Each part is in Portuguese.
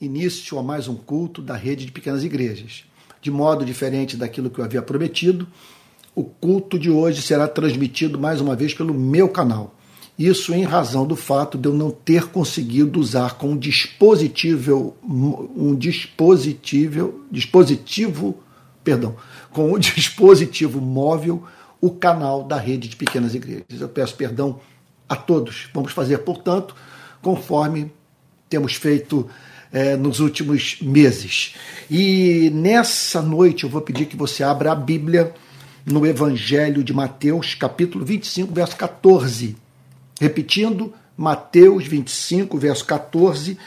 início a mais um culto da rede de pequenas igrejas. De modo diferente daquilo que eu havia prometido, o culto de hoje será transmitido mais uma vez pelo meu canal. Isso em razão do fato de eu não ter conseguido usar com um dispositivo, um dispositivo, dispositivo, perdão, com um dispositivo móvel o canal da rede de pequenas igrejas. Eu peço perdão a todos. Vamos fazer, portanto, conforme temos feito é, nos últimos meses. E nessa noite eu vou pedir que você abra a Bíblia no Evangelho de Mateus, capítulo 25, verso 14. Repetindo, Mateus 25, verso 14,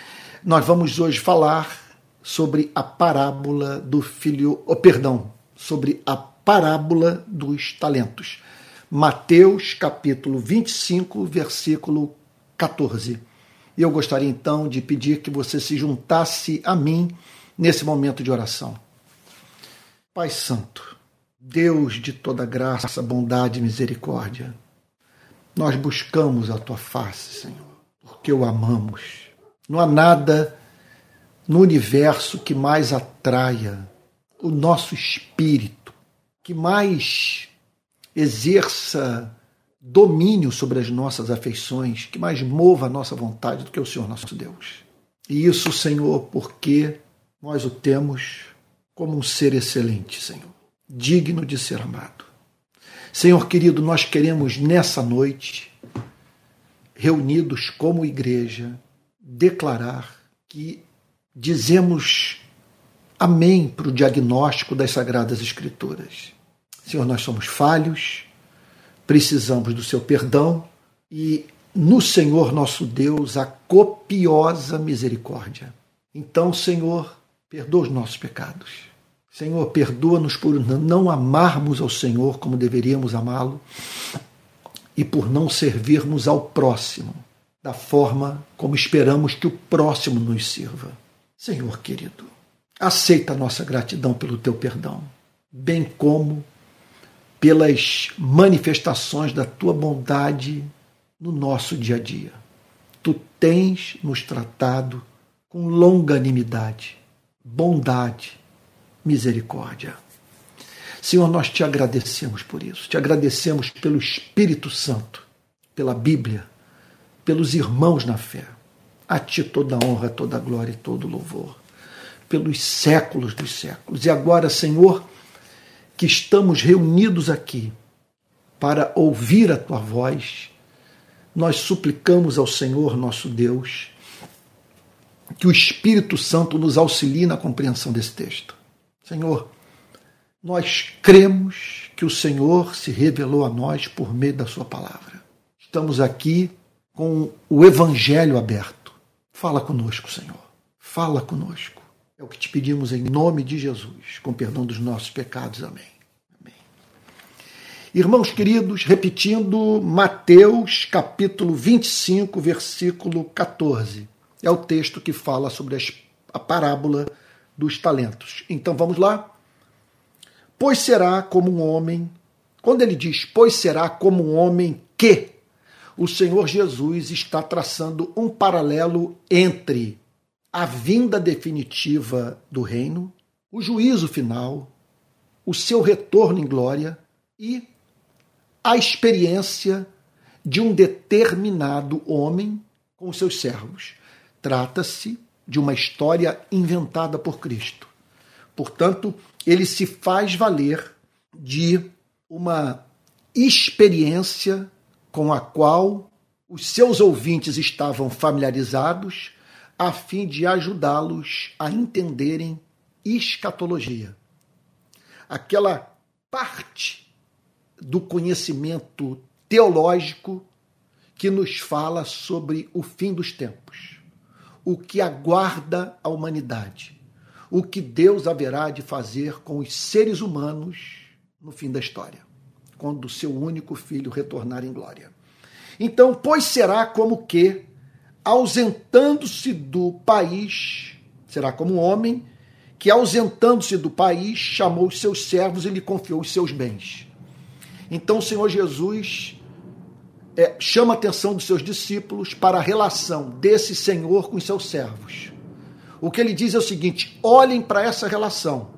nós vamos hoje falar sobre a parábola do filho, oh, perdão, sobre a parábola dos talentos. Mateus capítulo 25, versículo 14. E eu gostaria então de pedir que você se juntasse a mim nesse momento de oração. Pai Santo, Deus de toda graça, bondade e misericórdia, nós buscamos a tua face, Senhor, porque o amamos. Não há nada no universo que mais atraia o nosso espírito, que mais exerça domínio sobre as nossas afeições, que mais mova a nossa vontade do que o Senhor nosso Deus. E isso, Senhor, porque nós o temos como um ser excelente, Senhor, digno de ser amado. Senhor querido, nós queremos nessa noite, reunidos como igreja, declarar que dizemos amém para o diagnóstico das Sagradas Escrituras. Senhor, nós somos falhos, precisamos do seu perdão e no Senhor nosso Deus a copiosa misericórdia. Então, Senhor, perdoa os nossos pecados. Senhor, perdoa-nos por não amarmos ao Senhor como deveríamos amá-lo e por não servirmos ao próximo da forma como esperamos que o próximo nos sirva. Senhor querido, aceita a nossa gratidão pelo teu perdão, bem como pelas manifestações da tua bondade no nosso dia a dia. Tu tens nos tratado com longanimidade, bondade, misericórdia. Senhor, nós te agradecemos por isso. Te agradecemos pelo Espírito Santo, pela Bíblia, pelos irmãos na fé. A ti toda a honra, toda a glória e todo o louvor. Pelos séculos dos séculos. E agora, Senhor, que estamos reunidos aqui para ouvir a tua voz, nós suplicamos ao Senhor nosso Deus que o Espírito Santo nos auxilie na compreensão desse texto. Senhor, nós cremos que o Senhor se revelou a nós por meio da Sua palavra. Estamos aqui com o Evangelho aberto. Fala conosco, Senhor. Fala conosco. É o que te pedimos em nome de Jesus, com perdão dos nossos pecados. Amém. Amém. Irmãos queridos, repetindo Mateus capítulo 25, versículo 14. É o texto que fala sobre a parábola dos talentos. Então vamos lá? Pois será como um homem, quando ele diz, pois será como um homem que o Senhor Jesus está traçando um paralelo entre a vinda definitiva do reino, o juízo final, o seu retorno em glória e a experiência de um determinado homem com seus servos. Trata-se de uma história inventada por Cristo. Portanto, ele se faz valer de uma experiência com a qual os seus ouvintes estavam familiarizados a fim de ajudá-los a entenderem escatologia. Aquela parte do conhecimento teológico que nos fala sobre o fim dos tempos, o que aguarda a humanidade, o que Deus haverá de fazer com os seres humanos no fim da história, quando o seu único filho retornar em glória. Então, pois será como que ausentando-se do país, será como um homem que, ausentando-se do país, chamou os seus servos e lhe confiou os seus bens. Então o Senhor Jesus é, chama a atenção dos seus discípulos para a relação desse Senhor com os seus servos. O que ele diz é o seguinte: olhem para essa relação.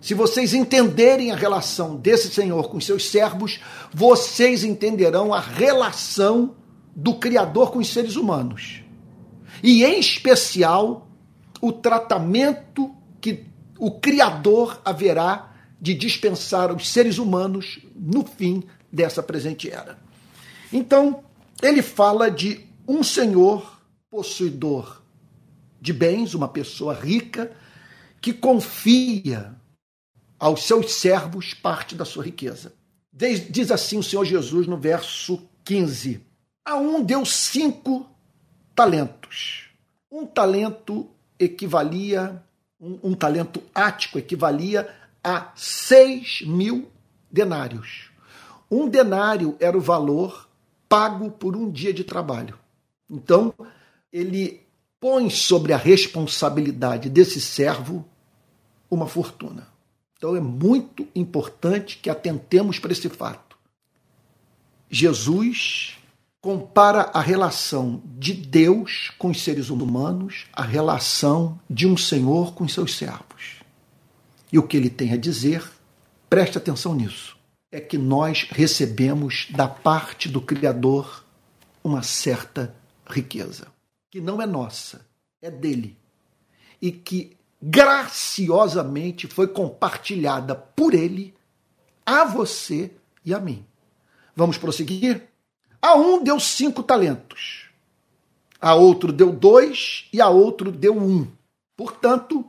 Se vocês entenderem a relação desse Senhor com os seus servos, vocês entenderão a relação do Criador com os seres humanos. E, em especial, o tratamento que o Criador haverá de dispensar aos seres humanos no fim dessa presente era. Então, ele fala de um senhor possuidor de bens, uma pessoa rica, que confia aos seus servos parte da sua riqueza. Diz assim o Senhor Jesus no verso 15: A um deu cinco talentos. Um talento equivalia, um, um talento ático equivalia a seis mil denários. Um denário era o valor pago por um dia de trabalho. Então, ele põe sobre a responsabilidade desse servo uma fortuna. Então, é muito importante que atentemos para esse fato. Jesus compara a relação de Deus com os seres humanos, a relação de um Senhor com os seus servos. E o que ele tem a dizer, preste atenção nisso é que nós recebemos da parte do Criador uma certa riqueza, que não é nossa, é dele, e que graciosamente foi compartilhada por ele a você e a mim. Vamos prosseguir? A um deu cinco talentos, a outro deu dois e a outro deu um. Portanto,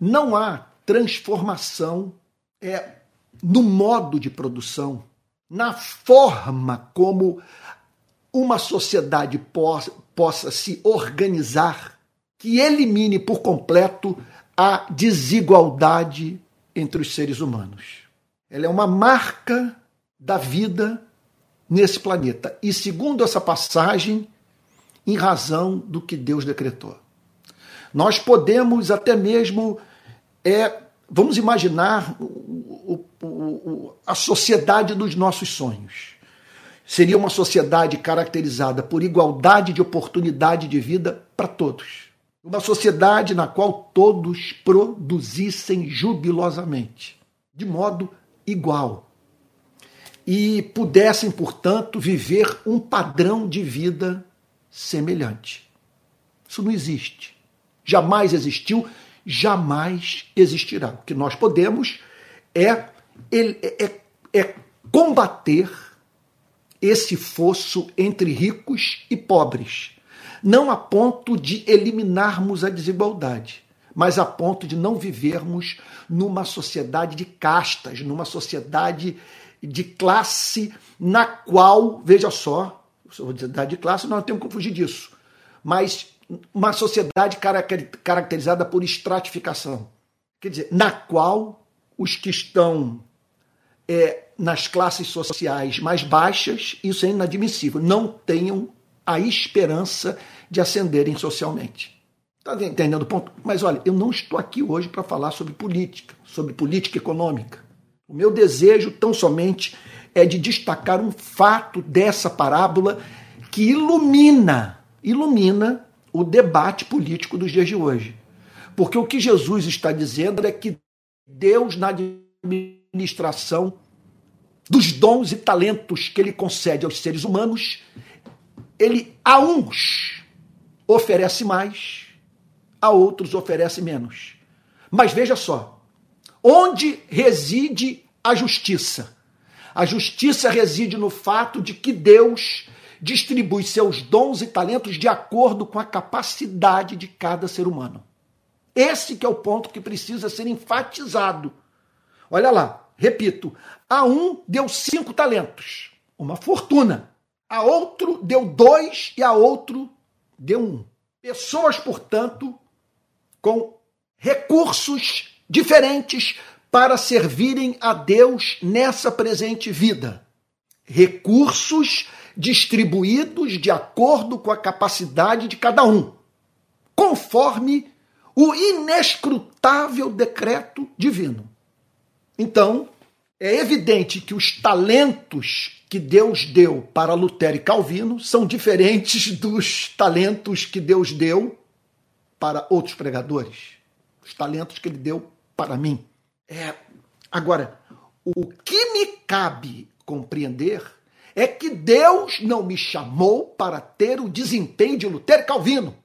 não há transformação é, no modo de produção, na forma como uma sociedade possa, possa se organizar, que elimine por completo a desigualdade entre os seres humanos. Ela é uma marca da vida nesse planeta. E segundo essa passagem, em razão do que Deus decretou. Nós podemos até mesmo é, vamos imaginar o, o, o, a sociedade dos nossos sonhos. Seria uma sociedade caracterizada por igualdade de oportunidade de vida para todos. Uma sociedade na qual todos produzissem jubilosamente, de modo igual. E pudessem, portanto, viver um padrão de vida semelhante. Isso não existe. Jamais existiu jamais existirá. O que nós podemos é, é, é, é combater esse fosso entre ricos e pobres. Não a ponto de eliminarmos a desigualdade, mas a ponto de não vivermos numa sociedade de castas, numa sociedade de classe na qual, veja só, sociedade de classe, nós não temos que fugir disso, mas uma sociedade caracterizada por estratificação. Quer dizer, na qual os que estão é, nas classes sociais mais baixas, isso é inadmissível, não tenham a esperança de ascenderem socialmente. Está entendendo o ponto? Mas olha, eu não estou aqui hoje para falar sobre política, sobre política econômica. O meu desejo tão somente é de destacar um fato dessa parábola que ilumina, ilumina o debate político dos dias de hoje. Porque o que Jesus está dizendo é que Deus, na administração dos dons e talentos que ele concede aos seres humanos, ele a uns oferece mais, a outros oferece menos. Mas veja só, onde reside a justiça? A justiça reside no fato de que Deus distribui seus dons e talentos de acordo com a capacidade de cada ser humano. Esse que é o ponto que precisa ser enfatizado. Olha lá, repito, a um deu cinco talentos, uma fortuna. A outro deu dois e a outro deu um. Pessoas, portanto, com recursos diferentes para servirem a Deus nessa presente vida. Recursos distribuídos de acordo com a capacidade de cada um, conforme o inescrutável decreto divino. Então, É evidente que os talentos que Deus deu para Lutero e Calvino são diferentes dos talentos que Deus deu para outros pregadores. Os talentos que ele deu para mim. É, agora, o que me cabe compreender é que Deus não me chamou para ter o desempenho de Lutero Calvino,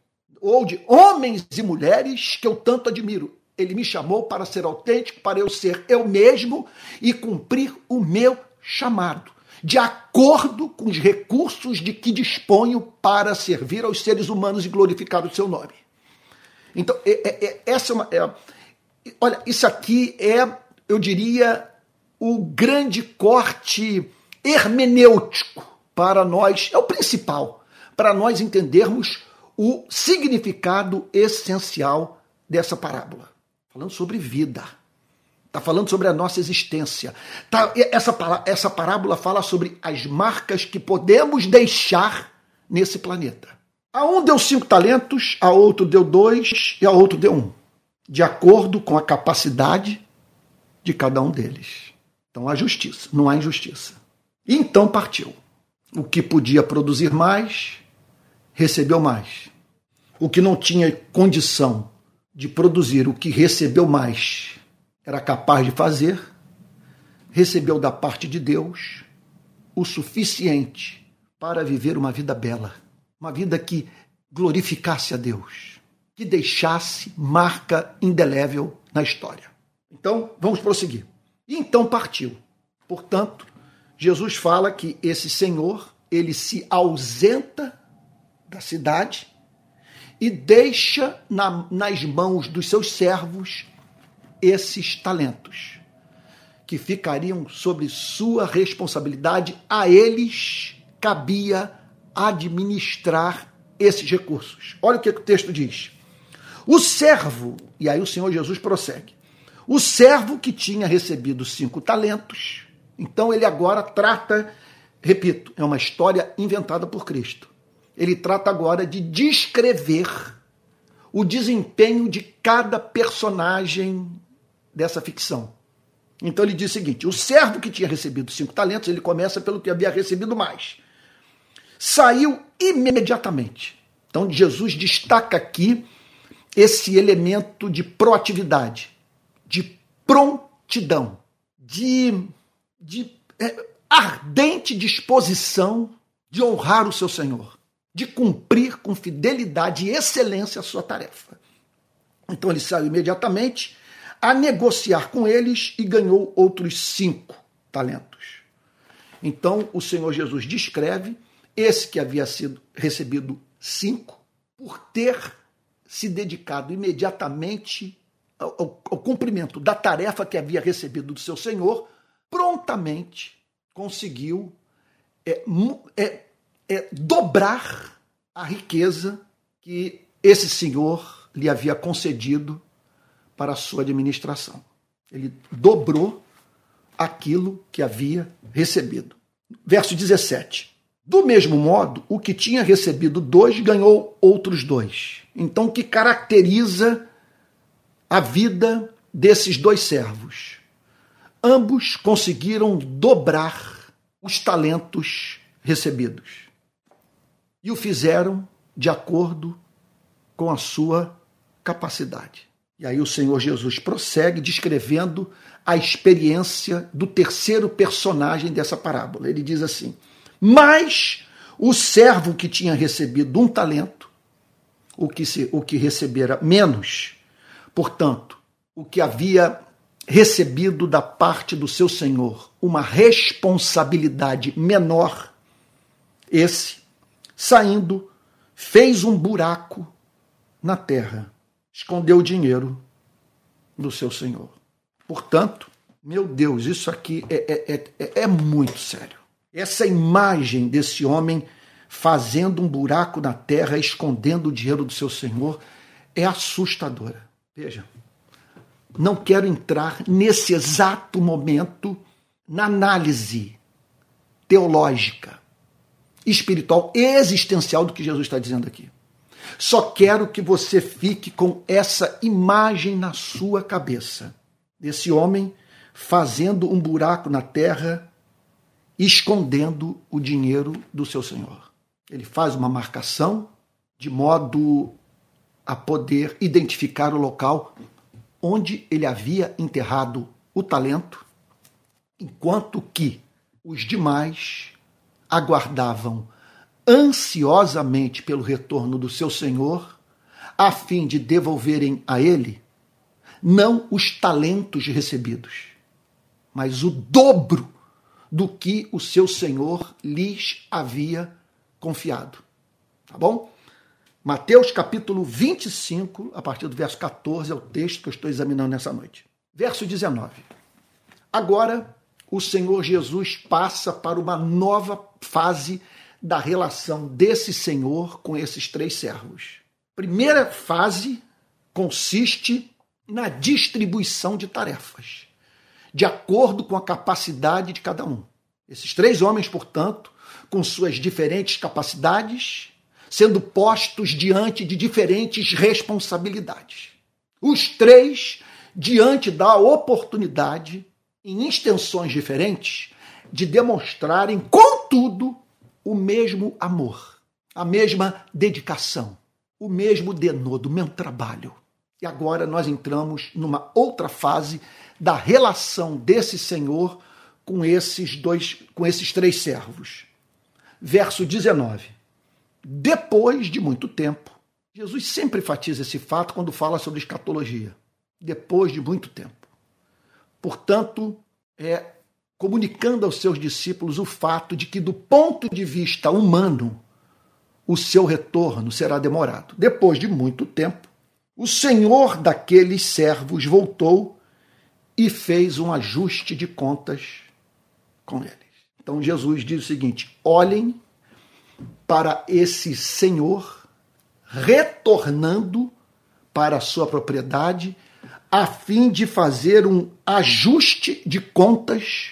ou de homens e mulheres que eu tanto admiro. Ele me chamou para ser autêntico, para eu ser eu mesmo e cumprir o meu chamado, de acordo com os recursos de que disponho para servir aos seres humanos e glorificar o seu nome. Então, é, é, é, essa é uma. Olha, isso aqui é, eu diria, o grande corte hermenêutico para nós, é o principal, para nós entendermos o significado essencial dessa parábola. Falando sobre vida. Está falando sobre a nossa existência. Tá, essa, essa parábola fala sobre as marcas que podemos deixar nesse planeta. A um deu cinco talentos, a outro deu dois e a outro deu um. De acordo com a capacidade de cada um deles. Então há justiça, não há injustiça. Então partiu. O que podia produzir mais, recebeu mais. O que não tinha condição de produzir o que recebeu mais, era capaz de fazer, recebeu da parte de Deus o suficiente para viver uma vida bela, uma vida que glorificasse a Deus, que deixasse marca indelével na história. Então, vamos prosseguir. E então partiu. Portanto, Jesus fala que esse Senhor, ele se ausenta da cidade e deixa na, nas mãos dos seus servos esses talentos, que ficariam sobre sua responsabilidade. A eles cabia administrar esses recursos. Olha o que o texto diz. O servo, e aí o Senhor Jesus prossegue: o servo que tinha recebido cinco talentos então ele agora trata, repito, é uma história inventada por Cristo. Ele trata agora de descrever o desempenho de cada personagem dessa ficção. Então ele diz o seguinte: o servo que tinha recebido cinco talentos, ele começa pelo que havia recebido mais. Saiu imediatamente. Então Jesus destaca aqui esse elemento de proatividade, de prontidão, de de é, ardente disposição de honrar o seu Senhor, de cumprir com fidelidade e excelência a sua tarefa. Então ele saiu imediatamente a negociar com eles e ganhou outros cinco talentos. Então o Senhor Jesus descreve esse que havia sido recebido cinco por ter se dedicado imediatamente ao, ao, ao cumprimento da tarefa que havia recebido do seu Senhor prontamente conseguiu é, é, é, dobrar a riqueza que esse senhor lhe havia concedido para a sua administração. Ele dobrou aquilo que havia recebido. Verso 17. Do mesmo modo, o que tinha recebido dois ganhou outros dois. Então, o que caracteriza a vida desses dois servos? ambos conseguiram dobrar os talentos recebidos. E o fizeram de acordo com a sua capacidade. E aí o Senhor Jesus prossegue descrevendo a experiência do terceiro personagem dessa parábola. Ele diz assim: Mas o servo que tinha recebido um talento, o que, se, o que recebera menos, portanto, o que havia recebido da parte do seu senhor uma responsabilidade menor, esse, saindo, fez um buraco na terra, escondeu o dinheiro do seu senhor. Portanto, meu Deus, isso aqui é, é, é, é muito sério. Essa imagem desse homem fazendo um buraco na terra, escondendo o dinheiro do seu senhor, é assustadora. Veja, não quero entrar nesse exato momento na análise teológica, espiritual, existencial do que Jesus está dizendo aqui. Só quero que você fique com essa imagem na sua cabeça desse homem fazendo um buraco na terra, escondendo o dinheiro do seu senhor. Ele faz uma marcação de modo a poder identificar o local onde ele havia enterrado o talento, enquanto que os demais aguardavam ansiosamente pelo retorno do seu senhor, a fim de devolverem a ele não os talentos recebidos, mas o dobro do que o seu senhor lhes havia confiado. Tá bom? Mateus capítulo 25, a partir do verso 14, é o texto que eu estou examinando nessa noite. Verso 19. Agora, o Senhor Jesus passa para uma nova fase da relação desse Senhor com esses três servos. Primeira fase consiste na distribuição de tarefas, de acordo com a capacidade de cada um. Esses três homens, portanto, com suas diferentes capacidades, sendo postos diante de diferentes responsabilidades. Os três diante da oportunidade, em extensões diferentes, de demonstrarem, contudo, o mesmo amor, a mesma dedicação, o mesmo denodo, o mesmo trabalho. E agora nós entramos numa outra fase da relação desse Senhor com esses dois, com esses três servos. Verso 19. Depois de muito tempo, Jesus sempre enfatiza esse fato quando fala sobre escatologia. Depois de muito tempo. Portanto, é comunicando aos seus discípulos o fato de que, do ponto de vista humano, o seu retorno será demorado. Depois de muito tempo, o senhor daqueles servos voltou e fez um ajuste de contas com eles. Então Jesus diz o seguinte: olhem para esse senhor retornando para a sua propriedade a fim de fazer um ajuste de contas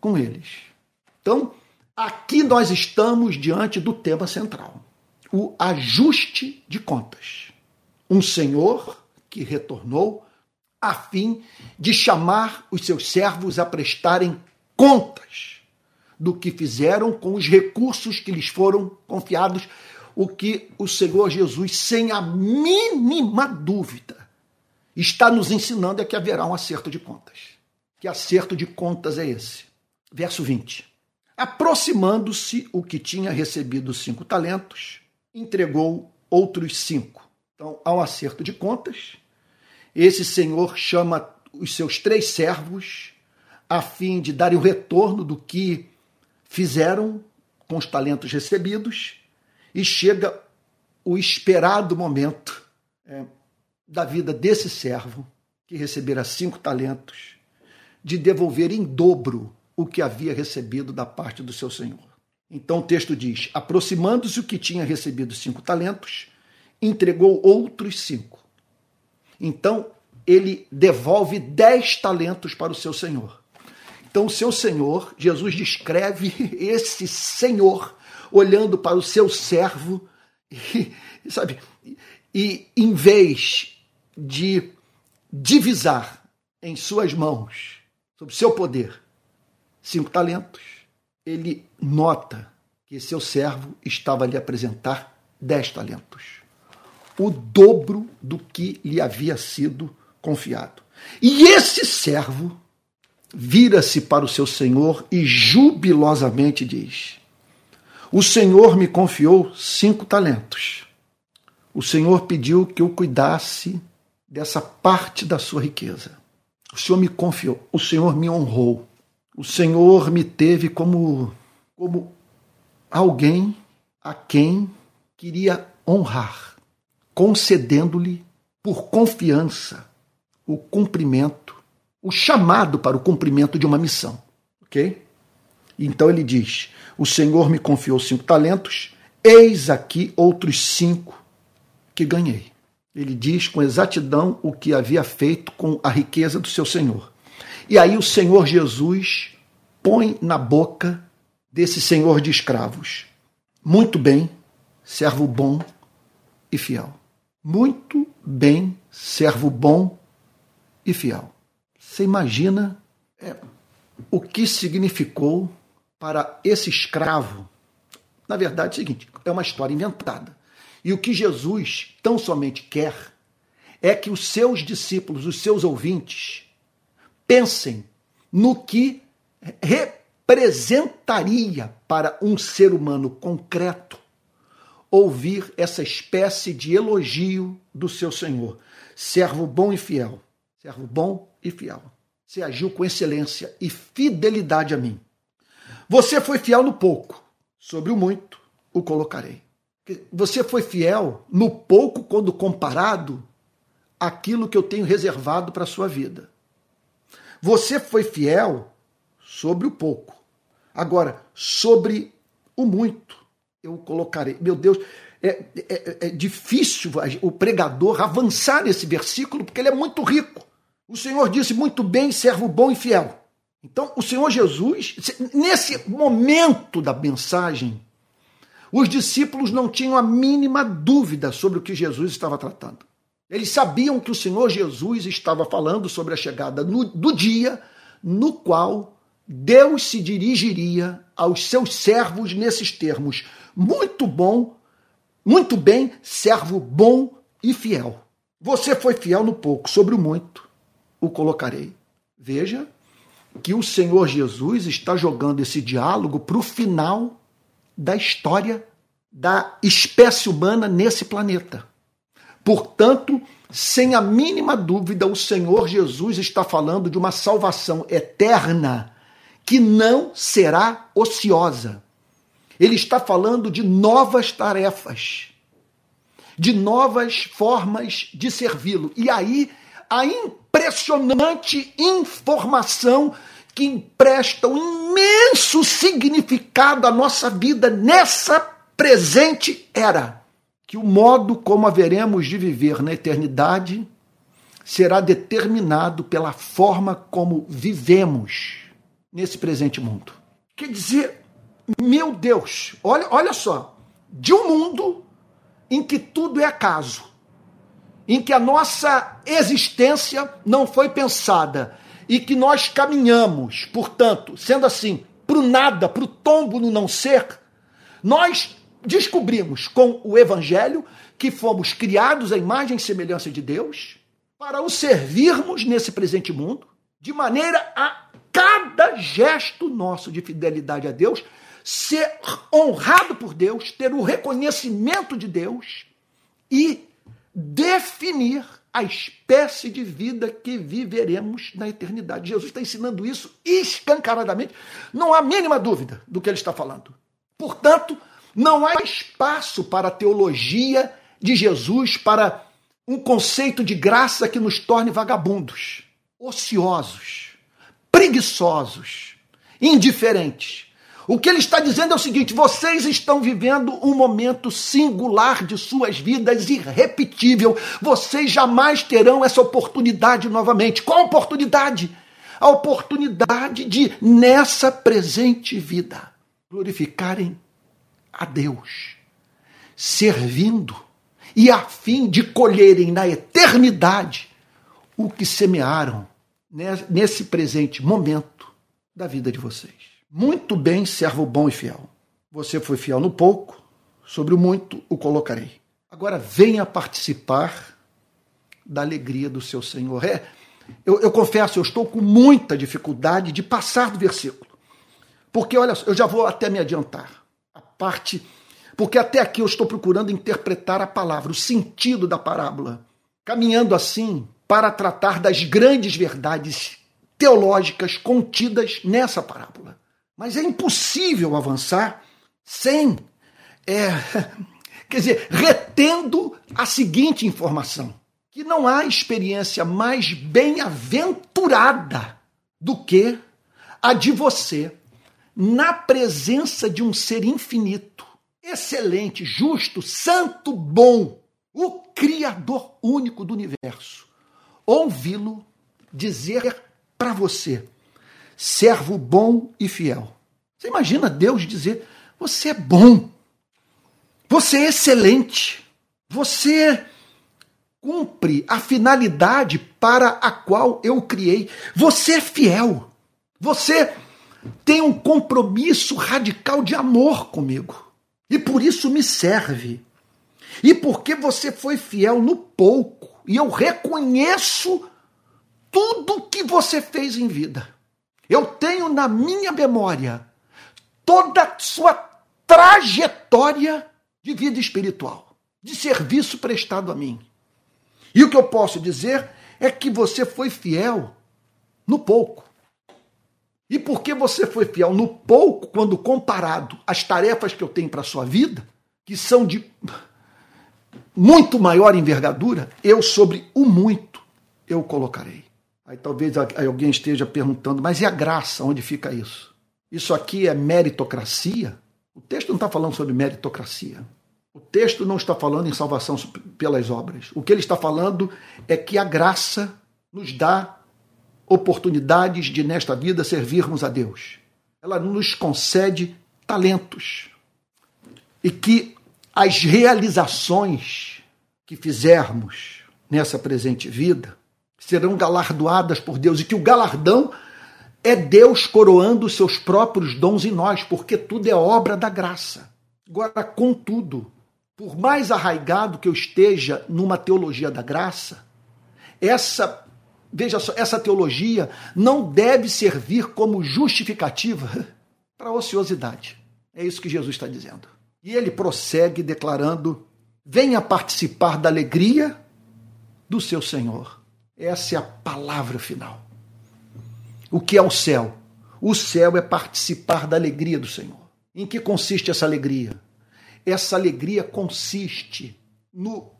com eles. Então, aqui nós estamos diante do tema central: o ajuste de contas. Um senhor que retornou a fim de chamar os seus servos a prestarem contas do que fizeram com os recursos que lhes foram confiados, o que o Senhor Jesus, sem a mínima dúvida, está nos ensinando é que haverá um acerto de contas. Que acerto de contas é esse? Verso 20. Aproximando-se o que tinha recebido cinco talentos, entregou outros cinco. Então, há um acerto de contas. Esse senhor chama os seus três servos a fim de darem o retorno do que fizeram com os talentos recebidos e chega o esperado momento é, da vida desse servo que recebera cinco talentos de devolver em dobro o que havia recebido da parte do seu senhor. Então o texto diz: aproximando-se o que tinha recebido cinco talentos, entregou outros cinco. Então ele devolve dez talentos para o seu senhor. Então, o seu Senhor, Jesus descreve esse Senhor olhando para o seu servo, e, sabe? E em vez de divisar em suas mãos, sob seu poder, cinco talentos, ele nota que seu servo estava a lhe apresentar dez talentos, o dobro do que lhe havia sido confiado. E esse servo vira-se para o seu senhor e jubilosamente diz: O senhor me confiou cinco talentos. O senhor pediu que eu cuidasse dessa parte da sua riqueza. O senhor me confiou, o senhor me honrou. O senhor me teve como como alguém a quem queria honrar, concedendo-lhe por confiança o cumprimento o chamado para o cumprimento de uma missão. Ok? Então ele diz: O Senhor me confiou cinco talentos, eis aqui outros cinco que ganhei. Ele diz com exatidão o que havia feito com a riqueza do seu Senhor. E aí o Senhor Jesus põe na boca desse senhor de escravos: Muito bem, servo bom e fiel. Muito bem, servo bom e fiel. Você imagina é, o que significou para esse escravo. Na verdade, é o seguinte: é uma história inventada. E o que Jesus tão somente quer é que os seus discípulos, os seus ouvintes, pensem no que representaria para um ser humano concreto ouvir essa espécie de elogio do seu Senhor. Servo bom e fiel. Servo bom e fiel. Você agiu com excelência e fidelidade a mim. Você foi fiel no pouco, sobre o muito o colocarei. Você foi fiel no pouco quando comparado àquilo que eu tenho reservado para a sua vida. Você foi fiel sobre o pouco. Agora, sobre o muito, eu colocarei. Meu Deus, é, é, é difícil o pregador avançar nesse versículo, porque ele é muito rico. O Senhor disse muito bem, servo bom e fiel. Então, o Senhor Jesus, nesse momento da mensagem, os discípulos não tinham a mínima dúvida sobre o que Jesus estava tratando. Eles sabiam que o Senhor Jesus estava falando sobre a chegada no, do dia no qual Deus se dirigiria aos seus servos nesses termos: muito bom, muito bem, servo bom e fiel. Você foi fiel no pouco, sobre o muito o colocarei. Veja que o Senhor Jesus está jogando esse diálogo para o final da história da espécie humana nesse planeta. Portanto, sem a mínima dúvida, o Senhor Jesus está falando de uma salvação eterna que não será ociosa. Ele está falando de novas tarefas, de novas formas de servi-lo. E aí a impressionante informação que empresta um imenso significado à nossa vida nessa presente era. Que o modo como haveremos de viver na eternidade será determinado pela forma como vivemos nesse presente mundo. Quer dizer, meu Deus, olha, olha só, de um mundo em que tudo é acaso, em que a nossa existência não foi pensada e que nós caminhamos, portanto, sendo assim, para o nada, para o tombo no não ser, nós descobrimos com o Evangelho que fomos criados à imagem e semelhança de Deus para o servirmos nesse presente mundo, de maneira a cada gesto nosso de fidelidade a Deus ser honrado por Deus, ter o reconhecimento de Deus e definir a espécie de vida que viveremos na eternidade. Jesus está ensinando isso escancaradamente, não há mínima dúvida do que ele está falando. Portanto, não há espaço para a teologia de Jesus, para um conceito de graça que nos torne vagabundos, ociosos, preguiçosos, indiferentes. O que ele está dizendo é o seguinte: vocês estão vivendo um momento singular de suas vidas, irrepetível. Vocês jamais terão essa oportunidade novamente. Qual oportunidade? A oportunidade de, nessa presente vida, glorificarem a Deus, servindo e a fim de colherem na eternidade o que semearam nesse presente momento da vida de vocês. Muito bem, servo bom e fiel. Você foi fiel no pouco, sobre o muito o colocarei. Agora venha participar da alegria do seu Senhor. É, eu, eu confesso, eu estou com muita dificuldade de passar do versículo. Porque, olha, eu já vou até me adiantar. A parte. Porque até aqui eu estou procurando interpretar a palavra, o sentido da parábola, caminhando assim para tratar das grandes verdades teológicas contidas nessa parábola. Mas é impossível avançar sem, é, quer dizer, retendo a seguinte informação: que não há experiência mais bem-aventurada do que a de você na presença de um ser infinito, excelente, justo, santo, bom, o Criador único do universo. Ouvi-lo dizer para você servo bom e fiel. Você imagina Deus dizer: você é bom, você é excelente, você cumpre a finalidade para a qual eu criei, você é fiel. Você tem um compromisso radical de amor comigo. E por isso me serve. E porque você foi fiel no pouco. E eu reconheço tudo que você fez em vida. Eu tenho na minha memória toda a sua trajetória de vida espiritual, de serviço prestado a mim. E o que eu posso dizer é que você foi fiel no pouco. E porque você foi fiel no pouco, quando comparado às tarefas que eu tenho para a sua vida, que são de muito maior envergadura, eu sobre o muito eu colocarei. Aí talvez alguém esteja perguntando, mas e a graça? Onde fica isso? Isso aqui é meritocracia? O texto não está falando sobre meritocracia. O texto não está falando em salvação pelas obras. O que ele está falando é que a graça nos dá oportunidades de, nesta vida, servirmos a Deus. Ela nos concede talentos. E que as realizações que fizermos nessa presente vida serão galardoadas por Deus e que o galardão é Deus coroando os seus próprios dons em nós, porque tudo é obra da graça. Agora, contudo, por mais arraigado que eu esteja numa teologia da graça, essa Veja só, essa teologia não deve servir como justificativa para a ociosidade. É isso que Jesus está dizendo. E ele prossegue declarando: venha participar da alegria do seu Senhor. Essa é a palavra final. O que é o céu? O céu é participar da alegria do Senhor. Em que consiste essa alegria? Essa alegria consiste no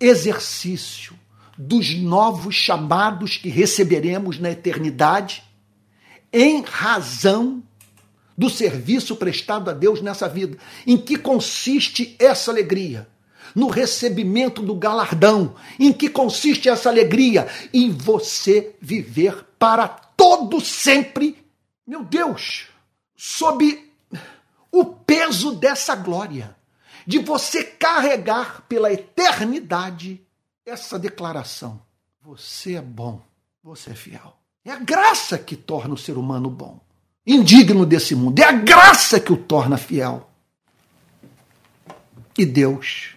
exercício dos novos chamados que receberemos na eternidade, em razão do serviço prestado a Deus nessa vida. Em que consiste essa alegria? No recebimento do galardão. Em que consiste essa alegria? Em você viver para todo sempre, meu Deus, sob o peso dessa glória, de você carregar pela eternidade essa declaração: você é bom, você é fiel. É a graça que torna o ser humano bom, indigno desse mundo. É a graça que o torna fiel. E Deus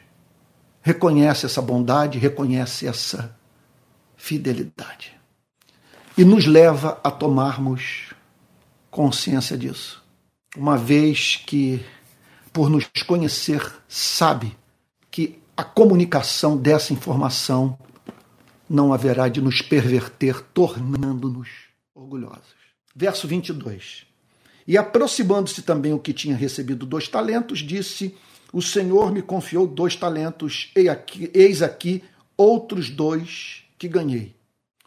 reconhece essa bondade, reconhece essa fidelidade. E nos leva a tomarmos consciência disso. Uma vez que, por nos conhecer, sabe que a comunicação dessa informação não haverá de nos perverter, tornando-nos orgulhosos. Verso 22. E aproximando-se também o que tinha recebido dois talentos, disse: O Senhor me confiou dois talentos, eis aqui outros dois que ganhei.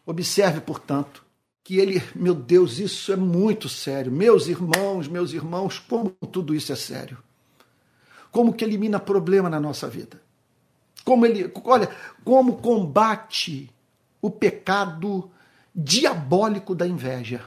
Observe, portanto, que ele, meu Deus, isso é muito sério. Meus irmãos, meus irmãos, como tudo isso é sério. Como que elimina problema na nossa vida. Como ele, olha, como combate o pecado diabólico da inveja.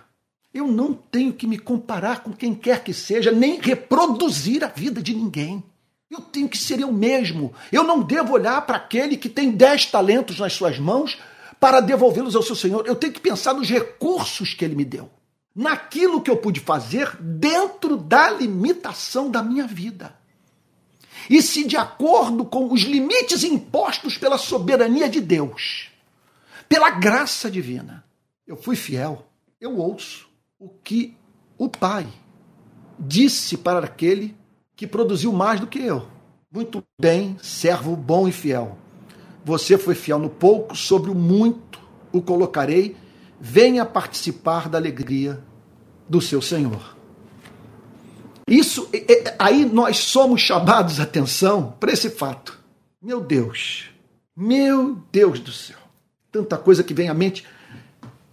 Eu não tenho que me comparar com quem quer que seja, nem reproduzir a vida de ninguém. Eu tenho que ser eu mesmo. Eu não devo olhar para aquele que tem dez talentos nas suas mãos para devolvê-los ao seu Senhor. Eu tenho que pensar nos recursos que ele me deu, naquilo que eu pude fazer dentro da limitação da minha vida e se de acordo com os limites impostos pela soberania de Deus, pela graça divina, eu fui fiel, eu ouço o que o Pai disse para aquele que produziu mais do que eu. Muito bem, servo bom e fiel. Você foi fiel no pouco, sobre o muito o colocarei. Venha participar da alegria do seu Senhor. Isso, aí nós somos chamados a atenção para esse fato. Meu Deus, meu Deus do céu, tanta coisa que vem à mente.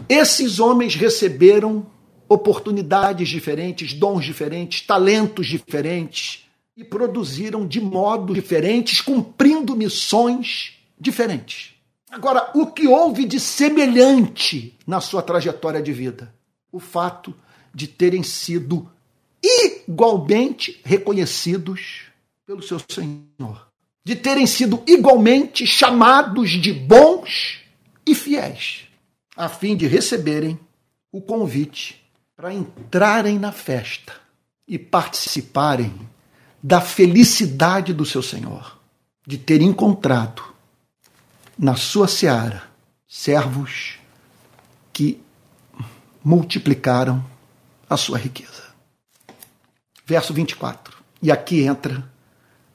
Esses homens receberam oportunidades diferentes, dons diferentes, talentos diferentes e produziram de modos diferentes, cumprindo missões diferentes. Agora, o que houve de semelhante na sua trajetória de vida? O fato de terem sido igualmente reconhecidos pelo seu Senhor, de terem sido igualmente chamados de bons e fiéis, a fim de receberem o convite para entrarem na festa e participarem da felicidade do seu Senhor, de ter encontrado na sua seara servos que multiplicaram a sua riqueza. Verso 24. E aqui entra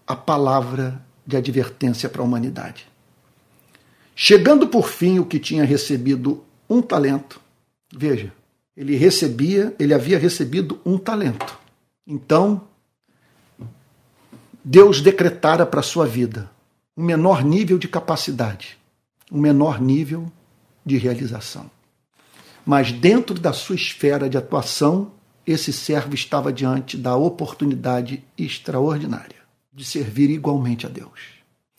a palavra de advertência para a humanidade. Chegando por fim o que tinha recebido um talento, veja, ele recebia, ele havia recebido um talento. Então, Deus decretara para a sua vida um menor nível de capacidade, um menor nível de realização. Mas dentro da sua esfera de atuação, esse servo estava diante da oportunidade extraordinária de servir igualmente a Deus.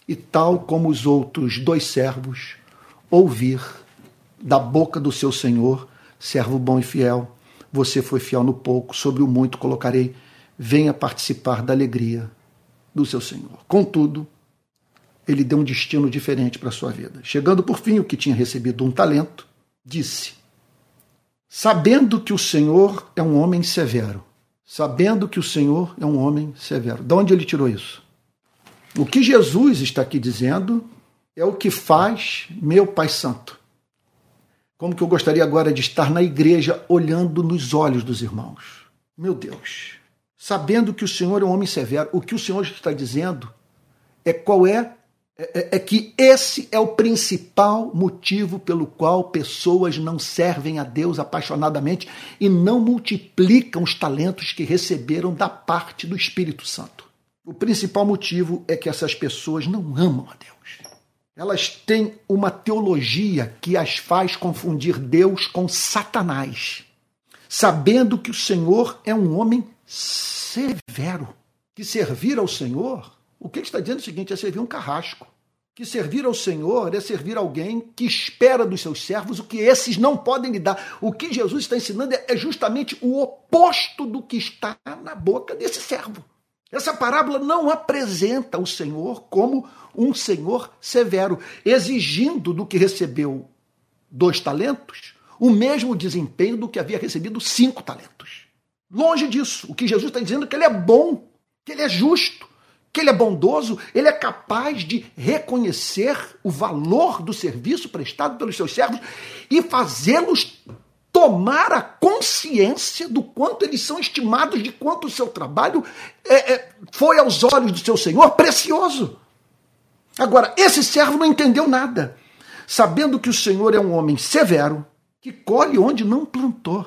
E tal como os outros dois servos, ouvir da boca do seu senhor, servo bom e fiel, você foi fiel no pouco, sobre o muito colocarei, venha participar da alegria do seu senhor. Contudo, ele deu um destino diferente para a sua vida. Chegando por fim, o que tinha recebido um talento, disse: Sabendo que o Senhor é um homem severo, sabendo que o Senhor é um homem severo. De onde ele tirou isso? O que Jesus está aqui dizendo é o que faz meu Pai Santo. Como que eu gostaria agora de estar na igreja olhando nos olhos dos irmãos. Meu Deus, sabendo que o Senhor é um homem severo, o que o Senhor está dizendo é qual é é, é, é, que esse é o principal motivo pelo qual pessoas não servem a Deus apaixonadamente e não multiplicam os talentos que receberam da parte do Espírito Santo. O principal motivo é que essas pessoas não amam a Deus. Elas têm uma teologia que as faz confundir Deus com Satanás, sabendo que o Senhor é um homem severo, que servir ao Senhor o que ele está dizendo é o seguinte: é servir um carrasco. Que servir ao Senhor é servir alguém que espera dos seus servos o que esses não podem lhe dar. O que Jesus está ensinando é justamente o oposto do que está na boca desse servo. Essa parábola não apresenta o Senhor como um Senhor severo, exigindo do que recebeu dois talentos o mesmo desempenho do que havia recebido cinco talentos. Longe disso. O que Jesus está dizendo é que ele é bom, que ele é justo, que ele é bondoso, ele é capaz de reconhecer o valor do serviço prestado pelos seus servos e fazê-los tomar a consciência do quanto eles são estimados, de quanto o seu trabalho é, é, foi aos olhos do seu Senhor precioso. Agora, esse servo não entendeu nada, sabendo que o Senhor é um homem severo, que colhe onde não plantou.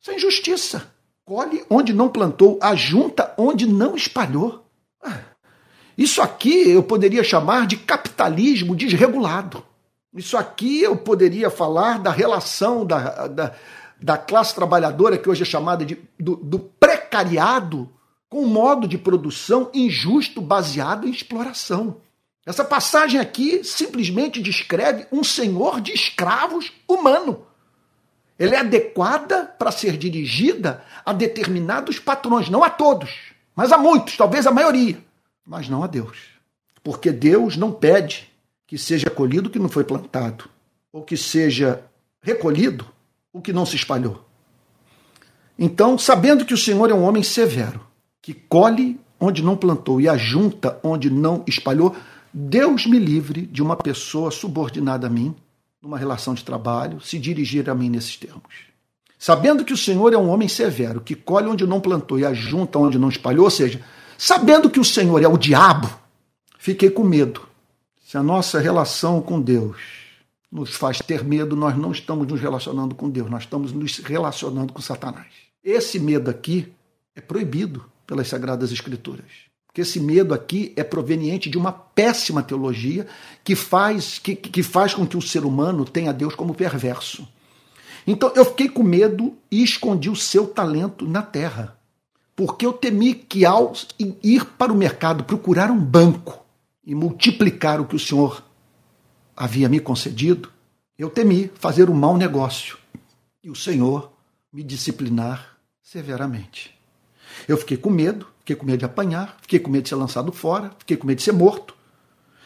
Isso é injustiça. Colhe onde não plantou, ajunta onde não espalhou. Ah. Isso aqui eu poderia chamar de capitalismo desregulado. Isso aqui eu poderia falar da relação da, da, da classe trabalhadora, que hoje é chamada de, do, do precariado, com um modo de produção injusto baseado em exploração. Essa passagem aqui simplesmente descreve um senhor de escravos humano. Ela é adequada para ser dirigida a determinados patrões, não a todos, mas a muitos, talvez a maioria mas não a Deus. Porque Deus não pede que seja colhido o que não foi plantado, ou que seja recolhido o que não se espalhou. Então, sabendo que o Senhor é um homem severo, que colhe onde não plantou e ajunta onde não espalhou, Deus me livre de uma pessoa subordinada a mim, numa relação de trabalho, se dirigir a mim nesses termos. Sabendo que o Senhor é um homem severo, que colhe onde não plantou e ajunta onde não espalhou, ou seja, Sabendo que o Senhor é o diabo, fiquei com medo. Se a nossa relação com Deus nos faz ter medo, nós não estamos nos relacionando com Deus, nós estamos nos relacionando com Satanás. Esse medo aqui é proibido pelas Sagradas Escrituras. Porque esse medo aqui é proveniente de uma péssima teologia que faz, que, que faz com que o ser humano tenha Deus como perverso. Então eu fiquei com medo e escondi o seu talento na terra porque eu temi que ao ir para o mercado procurar um banco e multiplicar o que o Senhor havia me concedido, eu temi fazer um mau negócio e o Senhor me disciplinar severamente. Eu fiquei com medo, fiquei com medo de apanhar, fiquei com medo de ser lançado fora, fiquei com medo de ser morto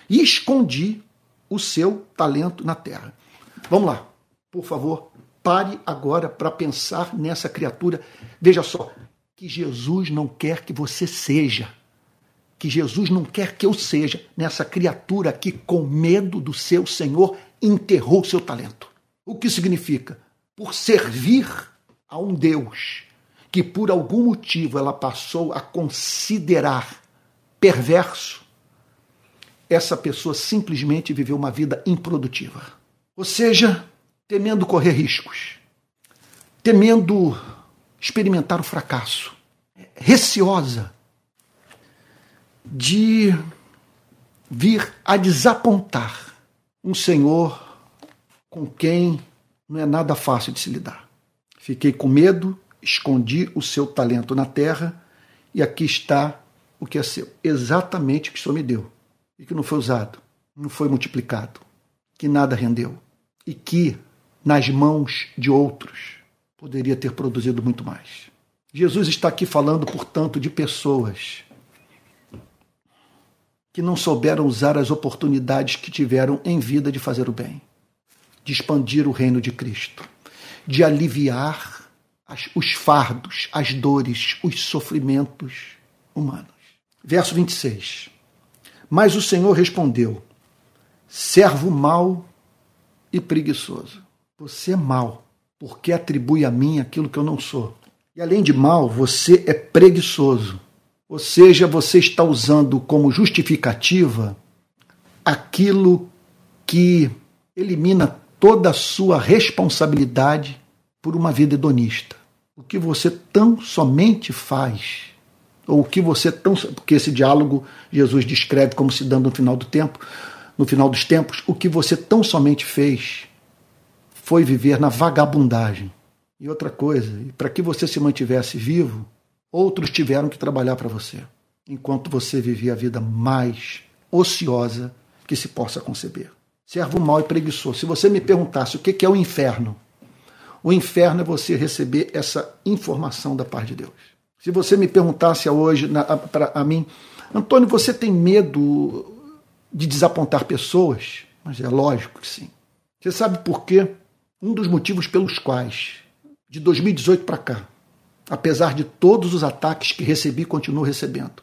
e escondi o seu talento na terra. Vamos lá, por favor, Pare agora para pensar nessa criatura. Veja só, que Jesus não quer que você seja. Que Jesus não quer que eu seja nessa criatura que, com medo do seu Senhor, enterrou seu talento. O que significa? Por servir a um Deus que, por algum motivo, ela passou a considerar perverso, essa pessoa simplesmente viveu uma vida improdutiva. Ou seja, temendo correr riscos, temendo experimentar o fracasso, receosa de vir a desapontar um Senhor com quem não é nada fácil de se lidar. Fiquei com medo, escondi o seu talento na terra e aqui está o que é seu. Exatamente o que o Senhor me deu e que não foi usado, não foi multiplicado, que nada rendeu e que nas mãos de outros poderia ter produzido muito mais. Jesus está aqui falando, portanto, de pessoas que não souberam usar as oportunidades que tiveram em vida de fazer o bem, de expandir o reino de Cristo, de aliviar as, os fardos, as dores, os sofrimentos humanos. Verso 26. Mas o Senhor respondeu: servo mau e preguiçoso. Você é mau, porque atribui a mim aquilo que eu não sou. E além de mal, você é preguiçoso. Ou seja, você está usando como justificativa aquilo que elimina toda a sua responsabilidade por uma vida hedonista. O que você tão somente faz, ou o que você tão. Porque esse diálogo Jesus descreve como se dando no final do tempo, no final dos tempos, o que você tão somente fez foi viver na vagabundagem. E outra coisa, para que você se mantivesse vivo, outros tiveram que trabalhar para você, enquanto você vivia a vida mais ociosa que se possa conceber. Servo mau e preguiçoso. Se você me perguntasse o que é o inferno, o inferno é você receber essa informação da parte de Deus. Se você me perguntasse hoje para a mim, Antônio, você tem medo de desapontar pessoas? Mas é lógico que sim. Você sabe por quê? Um dos motivos pelos quais, de 2018 para cá, apesar de todos os ataques que recebi e continuo recebendo,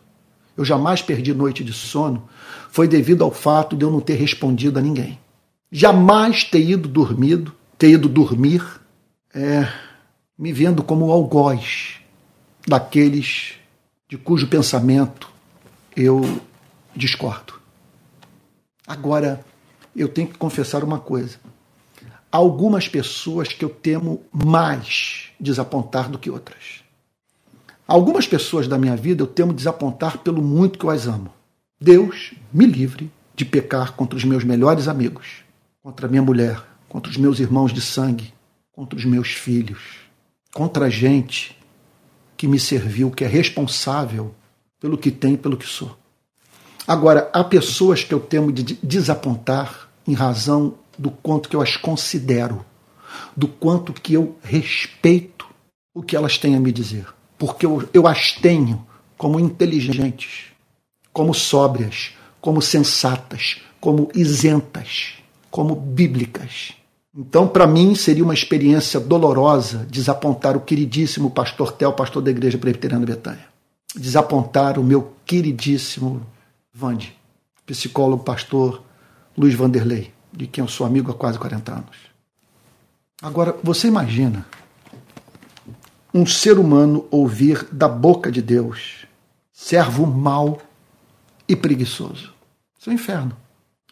eu jamais perdi noite de sono, foi devido ao fato de eu não ter respondido a ninguém. Jamais ter ido dormido, ter ido dormir, é, me vendo como algoz daqueles de cujo pensamento eu discordo. Agora, eu tenho que confessar uma coisa algumas pessoas que eu temo mais desapontar do que outras. Algumas pessoas da minha vida eu temo desapontar pelo muito que eu as amo. Deus me livre de pecar contra os meus melhores amigos, contra a minha mulher, contra os meus irmãos de sangue, contra os meus filhos, contra a gente que me serviu, que é responsável pelo que tem, pelo que sou. Agora, há pessoas que eu temo de desapontar em razão do quanto que eu as considero, do quanto que eu respeito o que elas têm a me dizer. Porque eu, eu as tenho como inteligentes, como sóbrias, como sensatas, como isentas, como bíblicas. Então, para mim, seria uma experiência dolorosa desapontar o queridíssimo pastor Tel, pastor da Igreja Presbiteriana Betânia. Desapontar o meu queridíssimo Vande, psicólogo pastor Luiz Vanderlei de quem eu sou amigo há quase 40 anos. Agora, você imagina um ser humano ouvir da boca de Deus servo mau e preguiçoso. Isso é um inferno.